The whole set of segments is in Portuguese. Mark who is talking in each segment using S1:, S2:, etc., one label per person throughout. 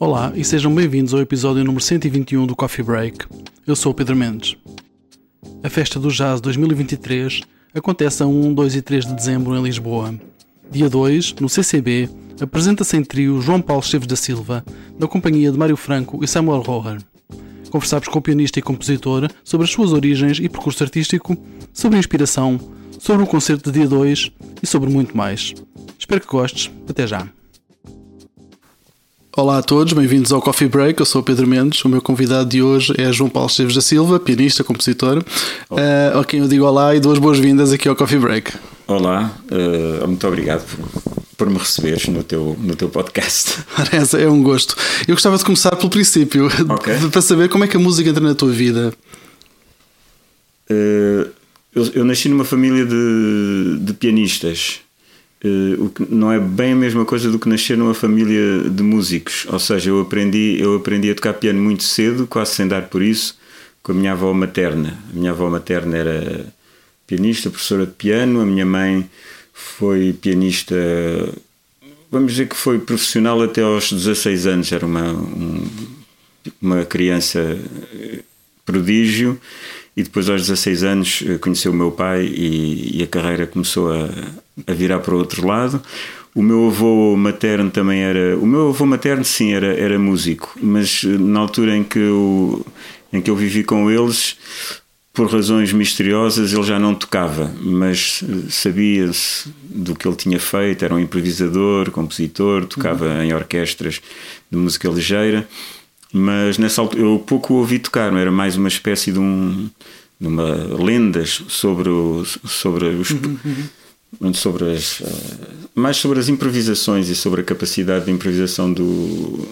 S1: Olá e sejam bem-vindos ao episódio número 121 do Coffee Break. Eu sou o Pedro Mendes. A Festa do Jazz 2023 acontece a 1, 2 e 3 de dezembro em Lisboa. Dia 2, no CCB, apresenta-se em trio João Paulo Esteves da Silva, na companhia de Mário Franco e Samuel Roher. Conversamos com o pianista e compositor sobre as suas origens e percurso artístico, sobre a inspiração, sobre o concerto de dia 2 e sobre muito mais. Espero que gostes. Até já. Olá a todos, bem-vindos ao Coffee Break. Eu sou o Pedro Mendes. O meu convidado de hoje é João Paulo Esteves da Silva, pianista, compositor, uh, a quem eu digo olá e duas boas-vindas aqui ao Coffee Break.
S2: Olá, uh, muito obrigado por, por, me receberes no teu, no teu podcast.
S1: é um gosto. Eu gostava de começar pelo princípio, okay. para saber como é que a música entra na tua vida.
S2: Uh, eu, eu, nasci numa família de, de pianistas. Uh, o que não é bem a mesma coisa do que nascer numa família de músicos. Ou seja, eu aprendi, eu aprendi a tocar piano muito cedo, quase sem dar por isso, com a minha avó materna. A minha avó materna era pianista, professora de piano, a minha mãe foi pianista, vamos dizer que foi profissional até aos 16 anos, era uma, um, uma criança eh, prodígio. E depois, aos 16 anos, eh, conheceu o meu pai e, e a carreira começou a, a virar para o outro lado. O meu avô materno também era. O meu avô materno, sim, era, era músico, mas eh, na altura em que, eu, em que eu vivi com eles, por razões misteriosas, ele já não tocava, mas eh, sabia-se do que ele tinha feito. Era um improvisador, compositor, tocava uhum. em orquestras de música ligeira. Mas nessa altura eu pouco o ouvi tocar, era mais uma espécie de um. De uma lendas sobre, o, sobre os. Uhum, uhum sobre as, eh, mais sobre as improvisações e sobre a capacidade de improvisação do,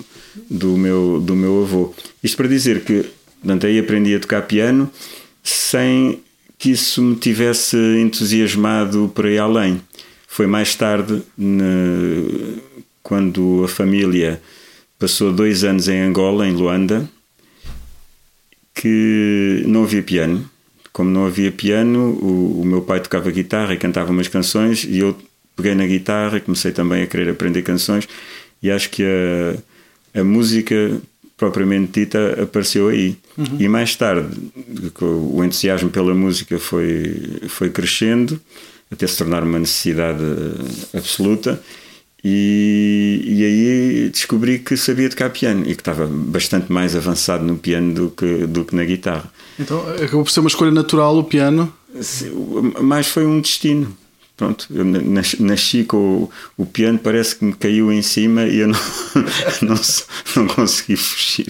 S2: do, meu, do meu avô. Isto para dizer que aí aprendi a tocar piano sem que isso me tivesse entusiasmado por aí além. Foi mais tarde, ne, quando a família passou dois anos em Angola, em Luanda, que não havia piano como não havia piano, o, o, meu pai tocava guitarra e cantava umas canções e eu peguei na guitarra e comecei também a querer aprender canções e acho que a, a música propriamente dita apareceu aí. Uhum. E mais tarde o entusiasmo pela música foi, foi crescendo até se tornar uma necessidade absoluta e, e aí descobri que sabia tocar piano e que estava bastante mais avançado no piano do que, do que na guitarra.
S1: Então acabou por ser uma escolha natural o piano?
S2: Mais foi um destino. Pronto, eu nasci com o, o, piano, parece que me caiu em cima e eu não, não, não consegui fugir.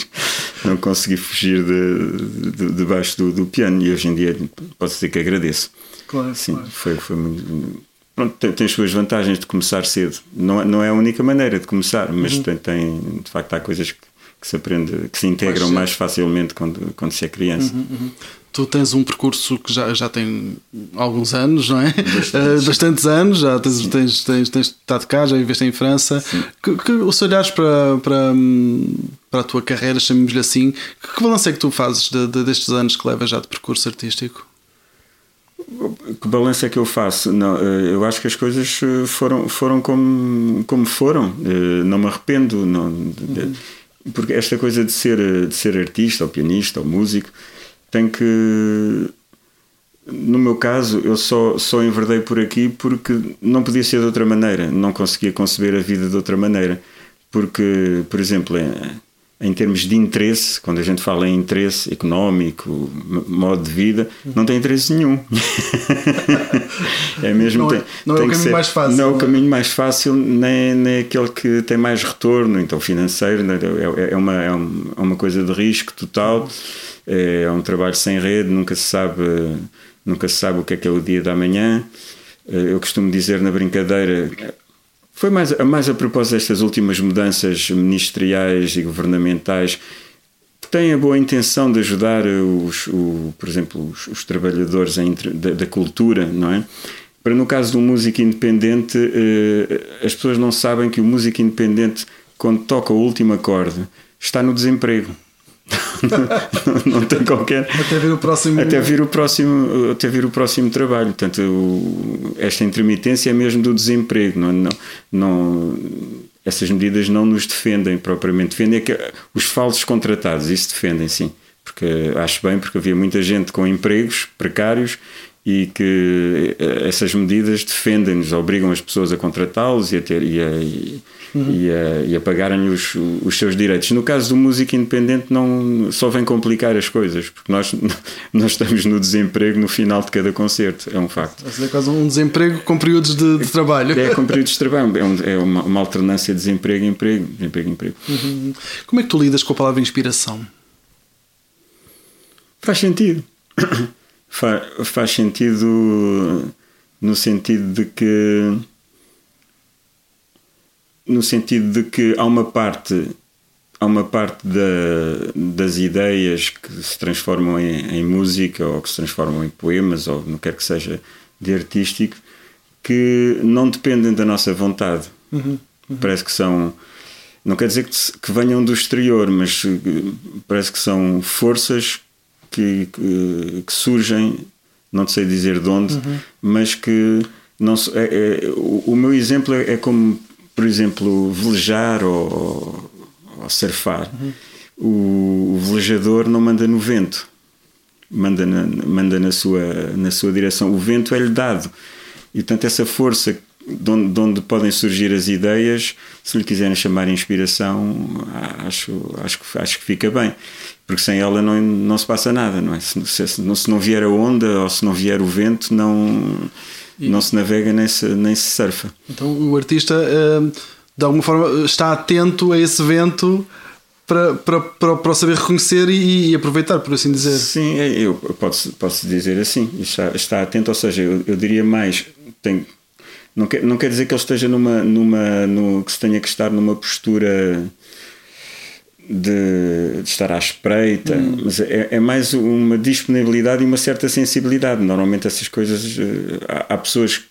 S2: Não consegui fugir de, de, debaixo do, do piano e hoje em dia posso dizer que agradeço.
S1: Claro,
S2: Sim,
S1: claro.
S2: Foi, foi muito pronto, tem, tem as suas vantagens de começar cedo. Não, é, não é a única maneira de começar, mas uhum. tem, tem, de facto, há coisas que, que se aprende, que se integram mais facilmente quando, quando se é criança.
S1: Uhum, uhum. Tu tens um percurso que já, já tem alguns anos, não é? Bastantes, bastantes anos, já tens, tens, tens, tens estado cá, já viveste em França. Que, que, se olhares para, para, para a tua carreira, chamemos-lhe assim, que, que balanço é que tu fazes de, de, destes anos que levas já de percurso artístico?
S2: Que balanço é que eu faço? Não, eh, eu acho que as coisas eh, foram, foram como, como foram. Eh, não me arrependo. Não, uhum. Porque esta coisa de ser, de ser artista, ou pianista, ou músico, tem que. No meu caso, eu só, só enverdei por aqui porque não podia ser de outra maneira. Não conseguia conceber a vida de outra maneira. Porque, por exemplo, em termos de interesse, quando a gente fala em interesse económico, modo de vida, não tem interesse nenhum.
S1: é mesmo não, é, tem, não tem é o caminho ser, mais fácil.
S2: Não é o é? caminho mais fácil, nem, nem aquele que tem mais retorno, então financeiro, né, é, é, uma, é uma coisa de risco total, é um trabalho sem rede, nunca se sabe, nunca se sabe o que é que é o dia da manhã. Eu costumo dizer na brincadeira foi mais, mais a propósito destas últimas mudanças ministeriais e governamentais que têm a boa intenção de ajudar os, o, por exemplo, os, os trabalhadores da, da, cultura, não é? Para no caso do músico independente, eh, as pessoas não sabem que o músico independente, quando toca o último acorde, está no desemprego não, não, tem qualquer
S1: até vir o próximo
S2: até vir o próximo até vir o próximo trabalho portanto esta intermitência é mesmo do desemprego não, não, não essas medidas não nos defendem propriamente. Defendem é que os falsos contratados, isso defendem, sim. Porque acho bem, porque havia muita gente com empregos precários e que eh, essas medidas defendem-nos, obrigam as pessoas a contratá-los e a ter e a, e, uhum. e a, e a pagarem os, os seus direitos. No caso do músico independente não só vem complicar as coisas, porque nós nós estamos no desemprego no final de cada concerto, é um facto.
S1: É quase um desemprego com períodos de, de trabalho.
S2: É, com períodos de trabalho, é, um, é uma, uma, alternância de desemprego emprego, desemprego emprego.
S1: Uhum. Como é que tu lidas com a palavra inspiração?
S2: Faz sentido faz, faz sentido no sentido de que no sentido de que há uma parte há uma parte da, das ideias que se transformam em, em, música ou que se transformam em poemas ou no que quer que seja de artístico que não dependem da nossa vontade uhum, uhum. parece que são não quer dizer que, que venham do exterior mas parece que são forças que, que, que surgem, não sei dizer de onde, uhum. mas que não é, é, o, o, meu exemplo é, é, como, por exemplo, velejar ou, ou surfar. Uhum. O, o, velejador não manda no vento, manda na, manda na, sua, na sua direção. O vento é-lhe dado. E, portanto, essa força de onde, de onde, podem surgir as ideias, se lhe quiserem chamar inspiração, acho, acho, acho que fica bem porque sem ela não, não se passa nada, não é? Se, se, se não vier a onda ou se não vier o vento, não, e... não se navega nem se, nem se surfa.
S1: Então o artista, eh, de alguma forma, está atento a esse vento para, para, para, para saber reconhecer e, e, aproveitar, por assim dizer.
S2: Sim, é, eu posso, posso dizer assim, está, está atento, ou seja, eu, eu diria mais, tem, não, quer, não quer dizer que ele esteja numa, numa no, que se tenha que estar numa postura de, de, estar à espreita, hum. mas é, é, mais uma disponibilidade e uma certa sensibilidade. Normalmente essas coisas eh, há, há, pessoas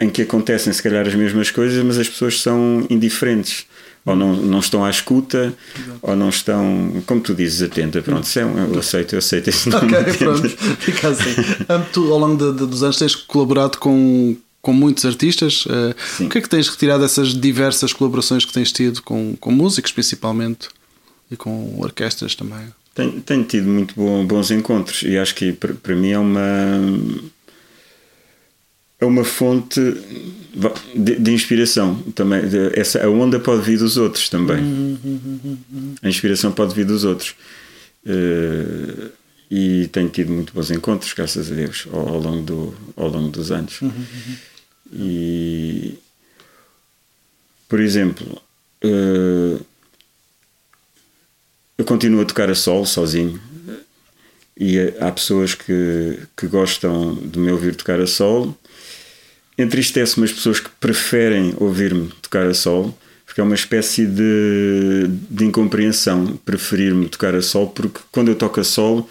S2: em que acontecem se calhar as mesmas coisas, mas as pessoas são indiferentes. Ou não, não estão à escuta, Exato. ou não estão, como tu dizes, atenta. Pronto, é um, eu aceito, eu aceito esse nome.
S1: Ok, pronto, fica assim. tu, ao longo de, de, dos anos, tens colaborado com, com muitos artistas. Uh, o que é que tens retirado dessas diversas colaborações que tens tido com, com músicos, principalmente? E com orquestras também.
S2: Tenho, tenho tido muito bom, bons encontros e acho que para, mim é uma é uma fonte de, de inspiração também. De, essa, a onda pode vir dos outros também. A inspiração pode vir dos outros. Uh, e tenho tido muito bons encontros, graças a Deus, ao, ao longo, do, ao longo dos anos. E, por exemplo, uh, eu continuo a tocar a solo, sozinho. E há pessoas que, que gostam de me ouvir tocar a solo. Entristece-me as pessoas que preferem ouvir-me tocar a solo, porque é uma espécie de, de incompreensão preferir-me tocar a solo, porque quando eu toco a solo,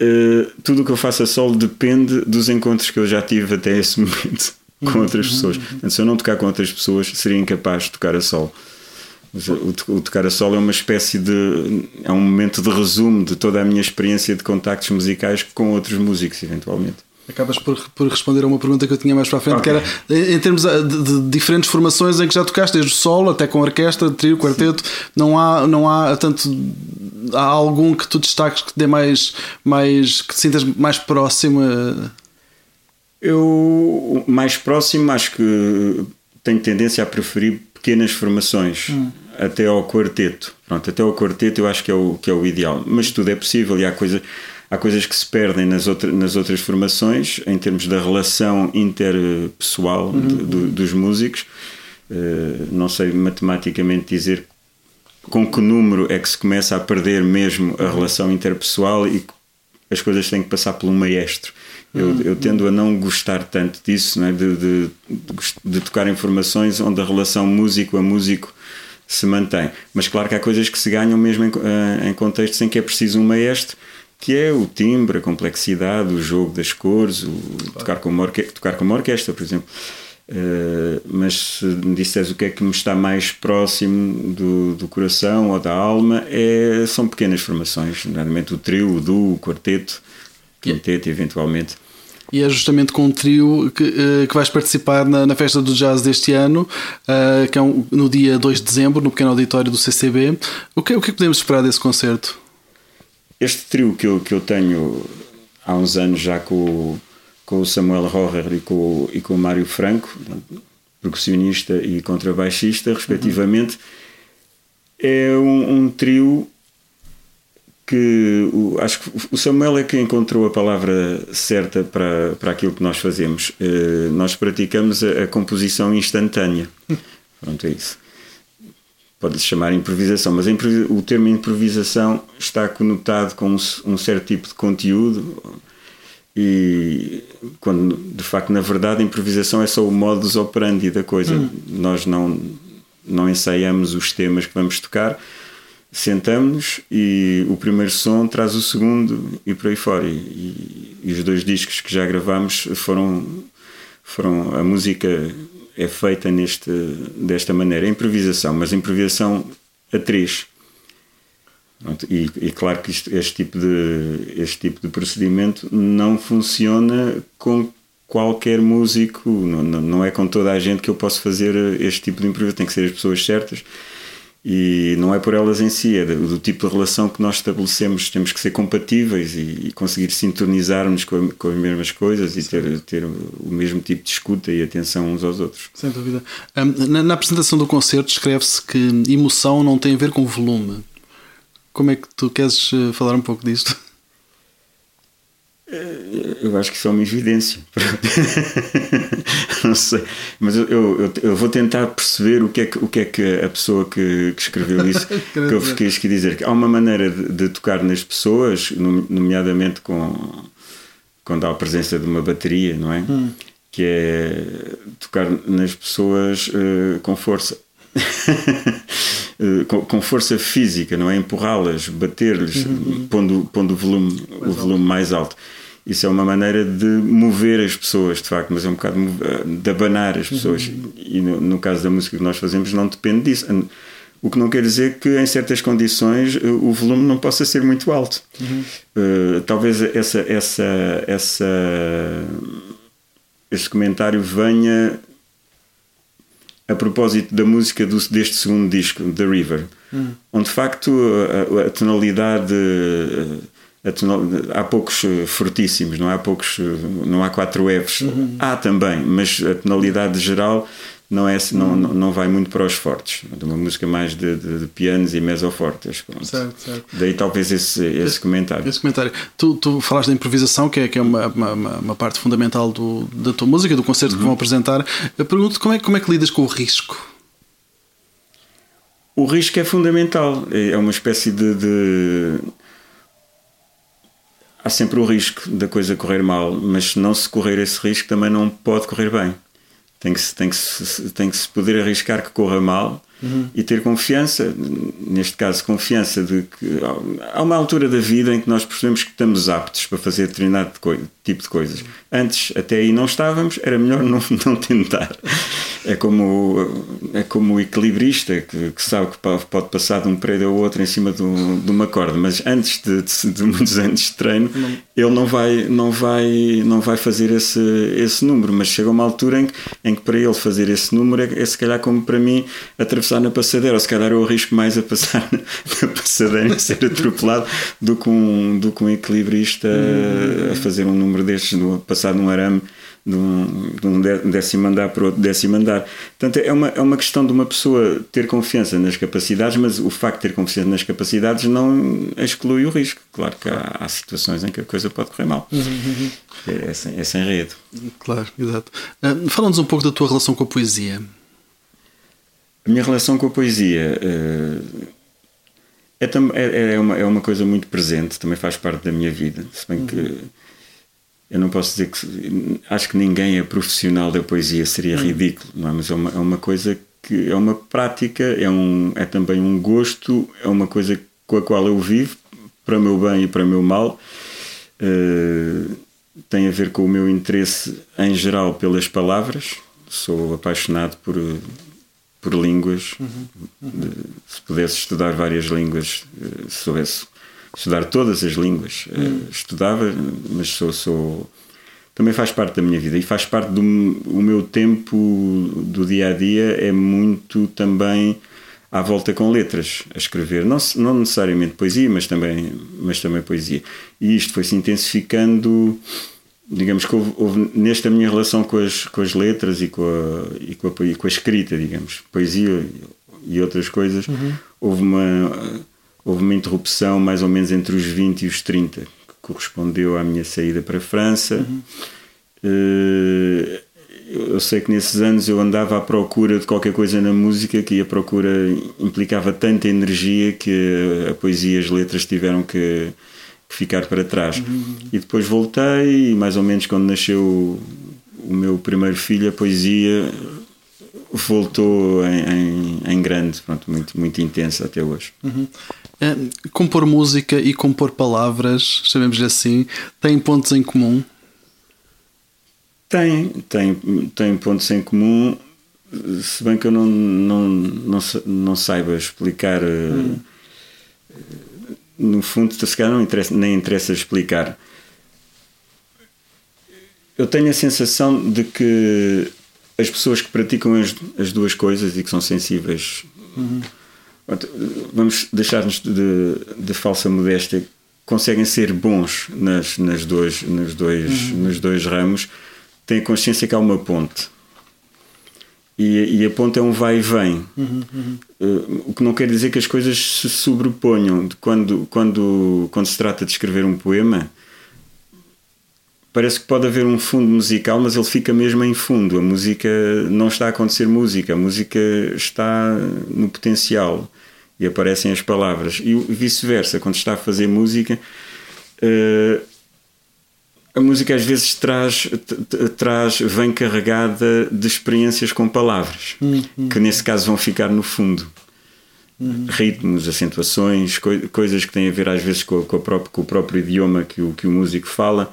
S2: uh, tudo o que eu faço a solo depende dos encontros que eu já tive até esse momento com outras pessoas. Então, se eu não tocar com outras pessoas, seria incapaz de tocar a solo. O, tocar a solo é uma espécie de. é um momento de resumo de toda a minha experiência de contactos musicais com outros músicos, eventualmente.
S1: Acabas por, por responder a uma pergunta que eu tinha mais para a frente, okay. que era em termos de, de, diferentes formações em que já tocaste, desde o solo até com orquestra, trio, quarteto, não há, não há tanto. Há algum que tu destaques que dê mais. mais que te sintas mais próximo?
S2: Eu, mais próximo, acho que tenho tendência a preferir pequenas formações. Hum até ao quarteto. Pronto, até ao quarteto eu acho que é o, que é o ideal. Mas tudo é possível e há, coisa, há coisas que se perdem nas, outra, nas outras formações em termos da relação interpessoal uhum. de, de, dos músicos. Uh, não sei matematicamente dizer com que número é que se começa a perder mesmo a relação interpessoal e as coisas têm que passar por um maestro. Eu, uhum. eu tendo a não gostar tanto disso, né? de, de, de, tocar em formações onde a relação músico a músico se mantém. Mas claro que há coisas que se ganham mesmo em, eh, em contextos em que é preciso um maestro, que é o timbre, a complexidade, o jogo das cores, o claro. tocar, com uma tocar com uma orquestra, por exemplo. Uh, mas se me disseres o que é que me está mais próximo do, do coração ou da alma, é, são pequenas formações, nomeadamente o trio, o duo, o quarteto, quinteto, eventualmente.
S1: E é justamente com um trio que, uh, que vais participar na, na, Festa do Jazz deste ano, uh, que é um, no dia 2 de dezembro, no pequeno auditório do CCB. O que, o que podemos esperar desse concerto?
S2: Este trio que eu, que eu tenho há uns anos já com, com o Samuel Rohrer e com, e com o Mário Franco, percussionista e contrabaixista, respectivamente, uhum. é um, um trio que o, acho que o Samuel é que encontrou a palavra certa para, para aquilo que nós fazemos. Uh, nós praticamos a, a, composição instantânea. Pronto, é isso. Pode-se chamar improvisação, mas o termo improvisação está conotado com um, um, certo tipo de conteúdo e quando de facto na verdade a improvisação é só o modus operandi da coisa. Hum. Nós não, não ensaiamos os temas que vamos tocar, sentamos e o primeiro som traz o segundo e por aí fora. E, e, os dois discos que já gravamos foram, foram a música é feita neste, desta maneira, improvisação, mas improvisação a três. E, e, claro que isto, este, tipo de, este tipo de procedimento não funciona com qualquer músico, não, não é com toda a gente que eu posso fazer este tipo de improvisação, tem que ser as pessoas certas e não é por elas em si, é do, tipo de relação que nós estabelecemos. Temos que ser compatíveis e, e conseguir sintonizar-nos com, com, as mesmas coisas e ter, ter o mesmo tipo de escuta e atenção uns aos outros.
S1: Sem dúvida. Um, na, na, apresentação do concerto escreve-se que emoção não tem a ver com volume. Como é que tu queres eh, falar um pouco disto?
S2: Eu acho que isso é uma evidência. não sei. Mas eu, eu, eu, vou tentar perceber o que é que, o que, é que a pessoa que, que escreveu isso que eu fiquei a dizer. Que há uma maneira de, de, tocar nas pessoas, nomeadamente com, quando há a presença de uma bateria, não é? Hum. Que é tocar nas pessoas uh, com força. Eh, com, com, força física, não é? Empurrá-las, bater-lhes, uhum, uhum. pondo, pondo o volume, mais o volume alto. mais alto. Isso é uma maneira de mover as pessoas, de facto, mas é um bocado de abanar as pessoas. Uhum. E no, no, caso da música que nós fazemos, não depende disso. O que não quer dizer que em certas condições eh, o volume não possa ser muito alto. Uhum. Uh, talvez essa, essa, essa, esse comentário venha a propósito da música do, deste segundo disco, The River, uhum. onde de facto a, a tonalidade há poucos eh, fortíssimos, não há poucos, eh, não há quatro Fs. Uhum. Há também, mas a tonalidade geral não, é, não, não, não vai muito para os fortes. É uma música mais de, de, de pianos e mesofortes. Certo, certo. Daí talvez esse, esse, esse, comentário.
S1: Esse comentário. Tu, tu falaste da improvisação, que é, que é uma, uma, uma parte fundamental do, da tua música, do concerto uhum. que vão apresentar. Eu pergunto como é, como é que lidas com o risco?
S2: O risco é fundamental. É uma espécie de, de há sempre o risco da coisa correr mal, mas se não se correr esse risco também não pode correr bem. Tem que, se, tem, que se, tem que se poder arriscar que corra mal uhum. e ter confiança, neste caso, confiança de que há uma altura da vida em que nós percebemos que estamos aptos para fazer determinado tipo de coisas. Antes, até aí não estávamos, era melhor não, não tentar. É como, é como o equilibrista que, que sabe que pode passar de um prédio ao outro em cima de, um, uma corda, mas antes de, de, de, muitos anos de treino, não. Ele não vai, não vai, não vai fazer esse, esse número. Mas chega uma altura em que, em que para ele fazer esse número é, é se calhar como para mim atravessar na passadeira, ou se calhar eu arrisco mais a passar na passadeira e ser atropelado do que um, do que um equilibrista hum. a fazer um número destes, passar num arame de um, de um décimo andar para outro décimo andar. Portanto, é uma, é uma questão de uma pessoa ter confiança nas capacidades, mas o facto de ter confiança nas capacidades não exclui o risco. Claro que há, há situações em que a coisa pode correr mal. Uhum, uhum. É, é, sem, é sem rede.
S1: Claro, exato. Uh, Fala-nos um pouco da tua relação com a poesia.
S2: A minha relação com a poesia. Uh, é, é, é, uma, é uma coisa muito presente, também faz parte da minha vida. Se bem uhum. que eu não posso dizer que acho que ninguém é profissional da poesia, seria hum. ridículo, não é? mas é uma, é uma coisa que é uma prática, é, um, é também um gosto, é uma coisa com a qual eu vivo, para o meu bem e para o meu mal. Uh, tem a ver com o meu interesse em geral pelas palavras. Sou apaixonado por, por línguas. Uhum. Uhum. Se pudesse estudar várias línguas, eh, se soubesse estudar todas as línguas. Hum. Uh, estudava, mas sou, sou, também faz parte da minha vida e faz parte do o meu tempo do dia a dia é muito também à volta com letras a escrever não, não necessariamente poesia mas também mas também poesia e isto foi se intensificando digamos que houve, houve, nesta minha relação com as, com as letras e com a, e com a, e com a escrita digamos poesia e outras coisas uhum. houve uma houve uma interrupção mais ou menos entre os 20 e os 30 correspondeu à minha saída para a França. Uhum. Eu sei que nesses anos eu andava à procura de qualquer coisa na música que a procura implicava tanta energia que a poesia e as letras tiveram que, que ficar para trás. Uhum. E depois voltei e mais ou menos quando nasceu o meu primeiro filho, a poesia voltou em, em, em, grande, pronto, muito, muito intensa até hoje.
S1: Uhum. É, compor música e compor palavras, chamemos assim, têm pontos em comum?
S2: Tem, tem, tem pontos em comum, se bem que eu não, não, não, não saiba explicar. Hum. No fundo, se calhar não interessa, nem interessa explicar. Eu tenho a sensação de que as pessoas que praticam as, as duas coisas e que são sensíveis. Uhum vamos deixar-nos de, de, falsa modéstia, conseguem ser bons nas, nas dois, nos, dois, uhum. nos dois ramos, têm a consciência que há uma ponte. E, e a ponte é um vai e vem. Uhum, uhum. Uh, o que não quer dizer que as coisas se sobreponham. Quando, quando, quando se trata de escrever um poema, parece que pode haver um fundo musical, mas ele fica mesmo em fundo. A música não está a acontecer música, a música está no potencial e aparecem as palavras. E vice-versa, quando está a fazer música, uh, a música às vezes traz, traz, vem carregada de experiências com palavras, uhum. que nesse caso vão ficar no fundo. Uhum. Ritmos, acentuações, co coisas que têm a ver às vezes com, com, próprio, com o próprio idioma que o, que o músico fala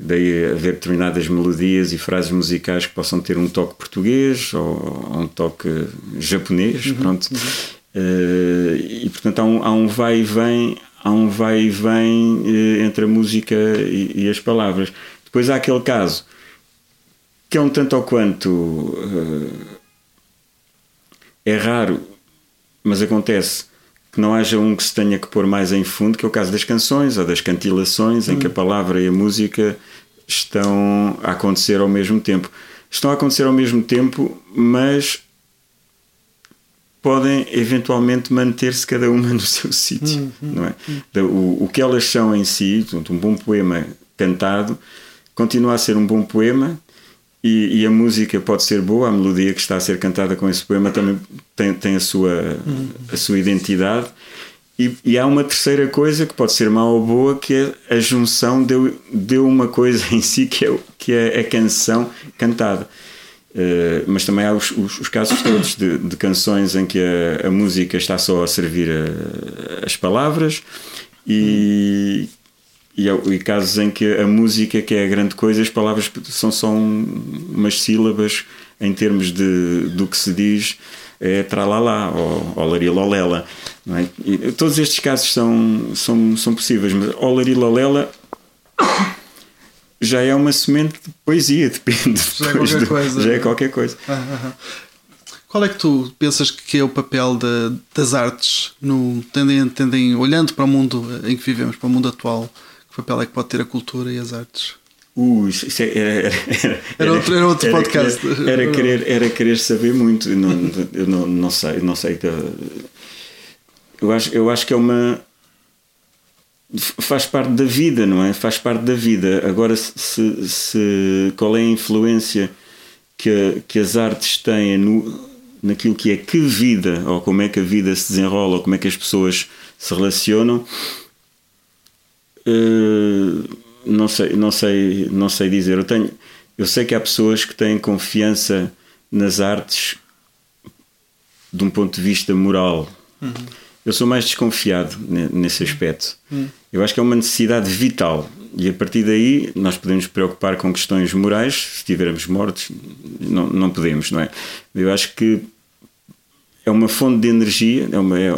S2: daí haver determinadas melodias e frases musicais que possam ter um toque português ou, um toque japonês, uhum, pronto. Uh, e portanto há um, há um vai e vem, há um vai e vem uh, entre a música e, e, as palavras. Depois há aquele caso que é um tanto ou quanto uh, é raro, mas acontece que não haja um que se tenha que pôr mais em fundo, que é o caso das canções ou das cantilações, em que a hum. palavra e a música estão a acontecer ao mesmo tempo. Estão a acontecer ao mesmo tempo, mas podem eventualmente manter-se cada uma no seu sítio, hum, hum, não é? O, o que elas são em si, um bom poema cantado, continua a ser um bom poema e, e, a música pode ser boa, a melodia que está a ser cantada com esse poema também tem, tem a, sua, a sua identidade. E, e, há uma terceira coisa que pode ser má ou boa, que é a junção de, de uma coisa em si, que é, que é a canção cantada. Uh, mas também há os, os, os casos todos de, de, canções em que a, a música está só a servir a, as palavras e, e, e, casos em que a música, que é a grande coisa, as palavras são só um, umas sílabas em termos de, do que se diz é tralalá ou, ou larilolela. É? E todos estes casos são, são, são possíveis, mas o larilolela já é uma semente de poesia, depende.
S1: Já é qualquer
S2: de,
S1: coisa.
S2: Já é qualquer coisa.
S1: Ah, ah, ah. Qual é que tu pensas que é o papel de, das artes, no, tendem, tendem, olhando para o mundo em que vivemos, para o mundo atual? Que papel é que pode ter a cultura e as artes?
S2: Uh, isso era, era,
S1: era, era, outro, era outro podcast.
S2: Era, querer, era querer saber muito. Não, eu não, não sei, não sei. Eu acho, eu acho que é uma. Faz parte da vida, não é? Faz parte da vida. Agora, se, se qual é a influência que, que as artes têm no, naquilo que é que vida, ou como é que a vida se desenrola, ou como é que as pessoas se relacionam. Uh, não sei, não sei, não sei dizer. Eu tenho, eu sei que há pessoas que têm confiança nas artes de um ponto de vista moral. Uhum. Eu sou mais desconfiado nesse aspecto. Uhum. Eu acho que é uma necessidade vital. E a partir daí nós podemos preocupar com questões morais. Se estivermos mortos, não, não podemos, não é? Eu acho que é uma fonte de energia. É uma, é,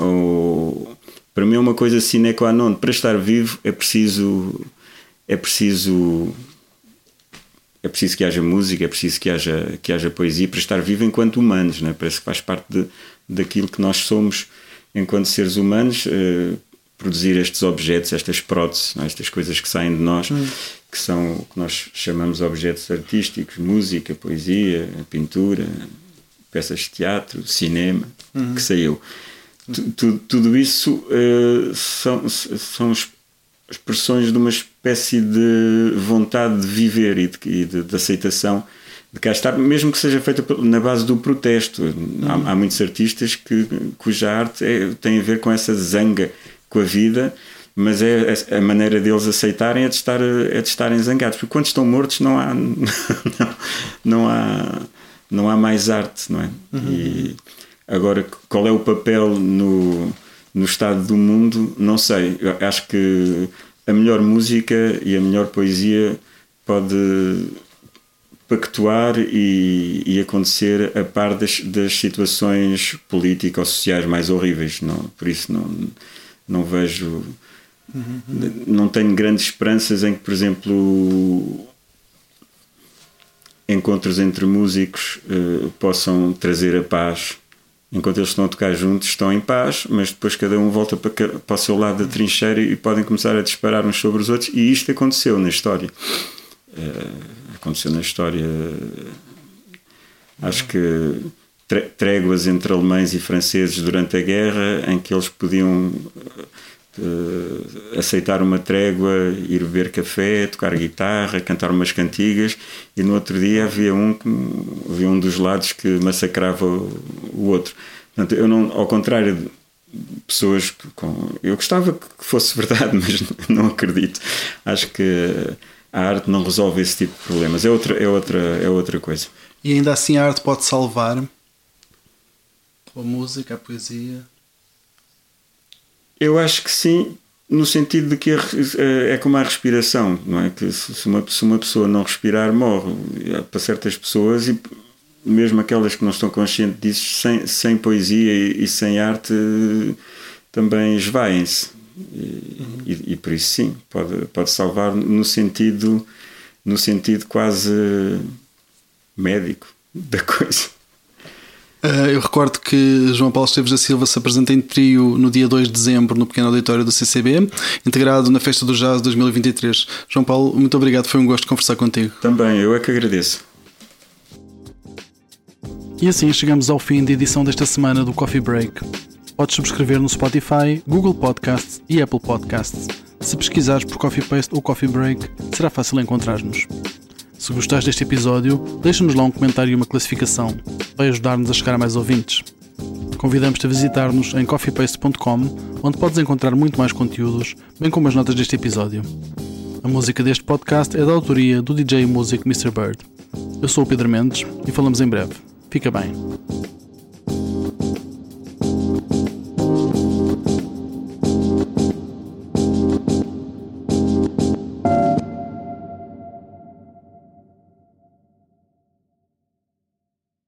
S2: para mim é uma coisa sine qua non. Para estar vivo é preciso é preciso é preciso que haja música, é preciso que haja, que haja poesia para estar vivo enquanto humanos, né? parece que faz parte de, daquilo que nós somos enquanto seres humanos. Uh, produzir estes objetos, estas próteses, é? estas coisas que saem de nós, hum. que são o que nós chamamos objetos artísticos, música, poesia, pintura, peças de teatro, cinema, uhum. que saiu. Tudo, tudo isso uh, são, são expressões de uma espécie de vontade de viver e de, de, de aceitação de cá estar, mesmo que seja feita na base do protesto. Uhum. Há, há, muitos artistas que, cuja arte é, tem a ver com essa zanga com a vida, mas é, é a maneira deles aceitarem é de, estar, é de estarem zangados, porque quando estão mortos não há, não, não há, não há mais arte, não é? Uhum. E agora, qual é o papel no, no estado do mundo? Não sei. Eu acho que a melhor música e a melhor poesia pode pactuar e, e acontecer a par das, das situações políticas ou sociais mais horríveis. Não, por isso não não vejo. Uhum. Não tenho grandes esperanças em que, por exemplo, encontros entre músicos uh, possam trazer a paz. Enquanto eles estão a tocar juntos, estão em paz, mas depois cada um volta para, para o seu lado da trincheira e podem começar a disparar uns sobre os outros. E isto aconteceu na história. Uh, aconteceu na história. Acho que tréguas entre alemães e franceses durante a guerra, em que eles podiam uh, aceitar uma trégua, ir beber café, tocar guitarra, cantar umas cantigas, e no outro dia havia um, havia um dos lados que massacrava o outro. Portanto, eu não, ao contrário de pessoas com. Eu gostava que fosse verdade, mas não acredito. Acho que a arte não resolve esse tipo de problemas. É outra, é outra, é outra coisa.
S1: E ainda assim a arte pode salvar a música, a poesia?
S2: Eu acho que sim, no sentido de que é, é como a respiração, não é? Que se uma, se uma pessoa não respirar, morre. Para certas pessoas, e mesmo aquelas que não estão conscientes disso, sem, sem poesia e, e sem arte, também esvaem-se. E, uhum. e, e, por isso, sim, pode, pode salvar no sentido, no sentido quase médico da coisa.
S1: Uh, eu recordo que João Paulo Esteves da Silva se apresenta em trio no dia 2 de dezembro no pequeno auditório do CCB, integrado na Festa do Jazz 2023. João Paulo, muito obrigado, foi um gosto conversar contigo.
S2: Também, eu é que agradeço.
S1: E assim chegamos ao fim da edição desta semana do Coffee Break. Podes subscrever no Spotify, Google Podcasts e Apple Podcasts. Se pesquisares por Coffee Paste ou Coffee Break, será fácil encontrar-nos. Se gostaste deste episódio, deixa-nos lá um comentário e uma classificação. Vai ajudar-nos a chegar a mais ouvintes. Convidamos-te a visitar-nos em coffeepaste.com, onde podes encontrar muito mais conteúdos, bem como as notas deste episódio. A música deste podcast é da autoria do DJ Music Mr. Bird. Eu sou o Pedro Mendes e falamos em breve. Fica bem.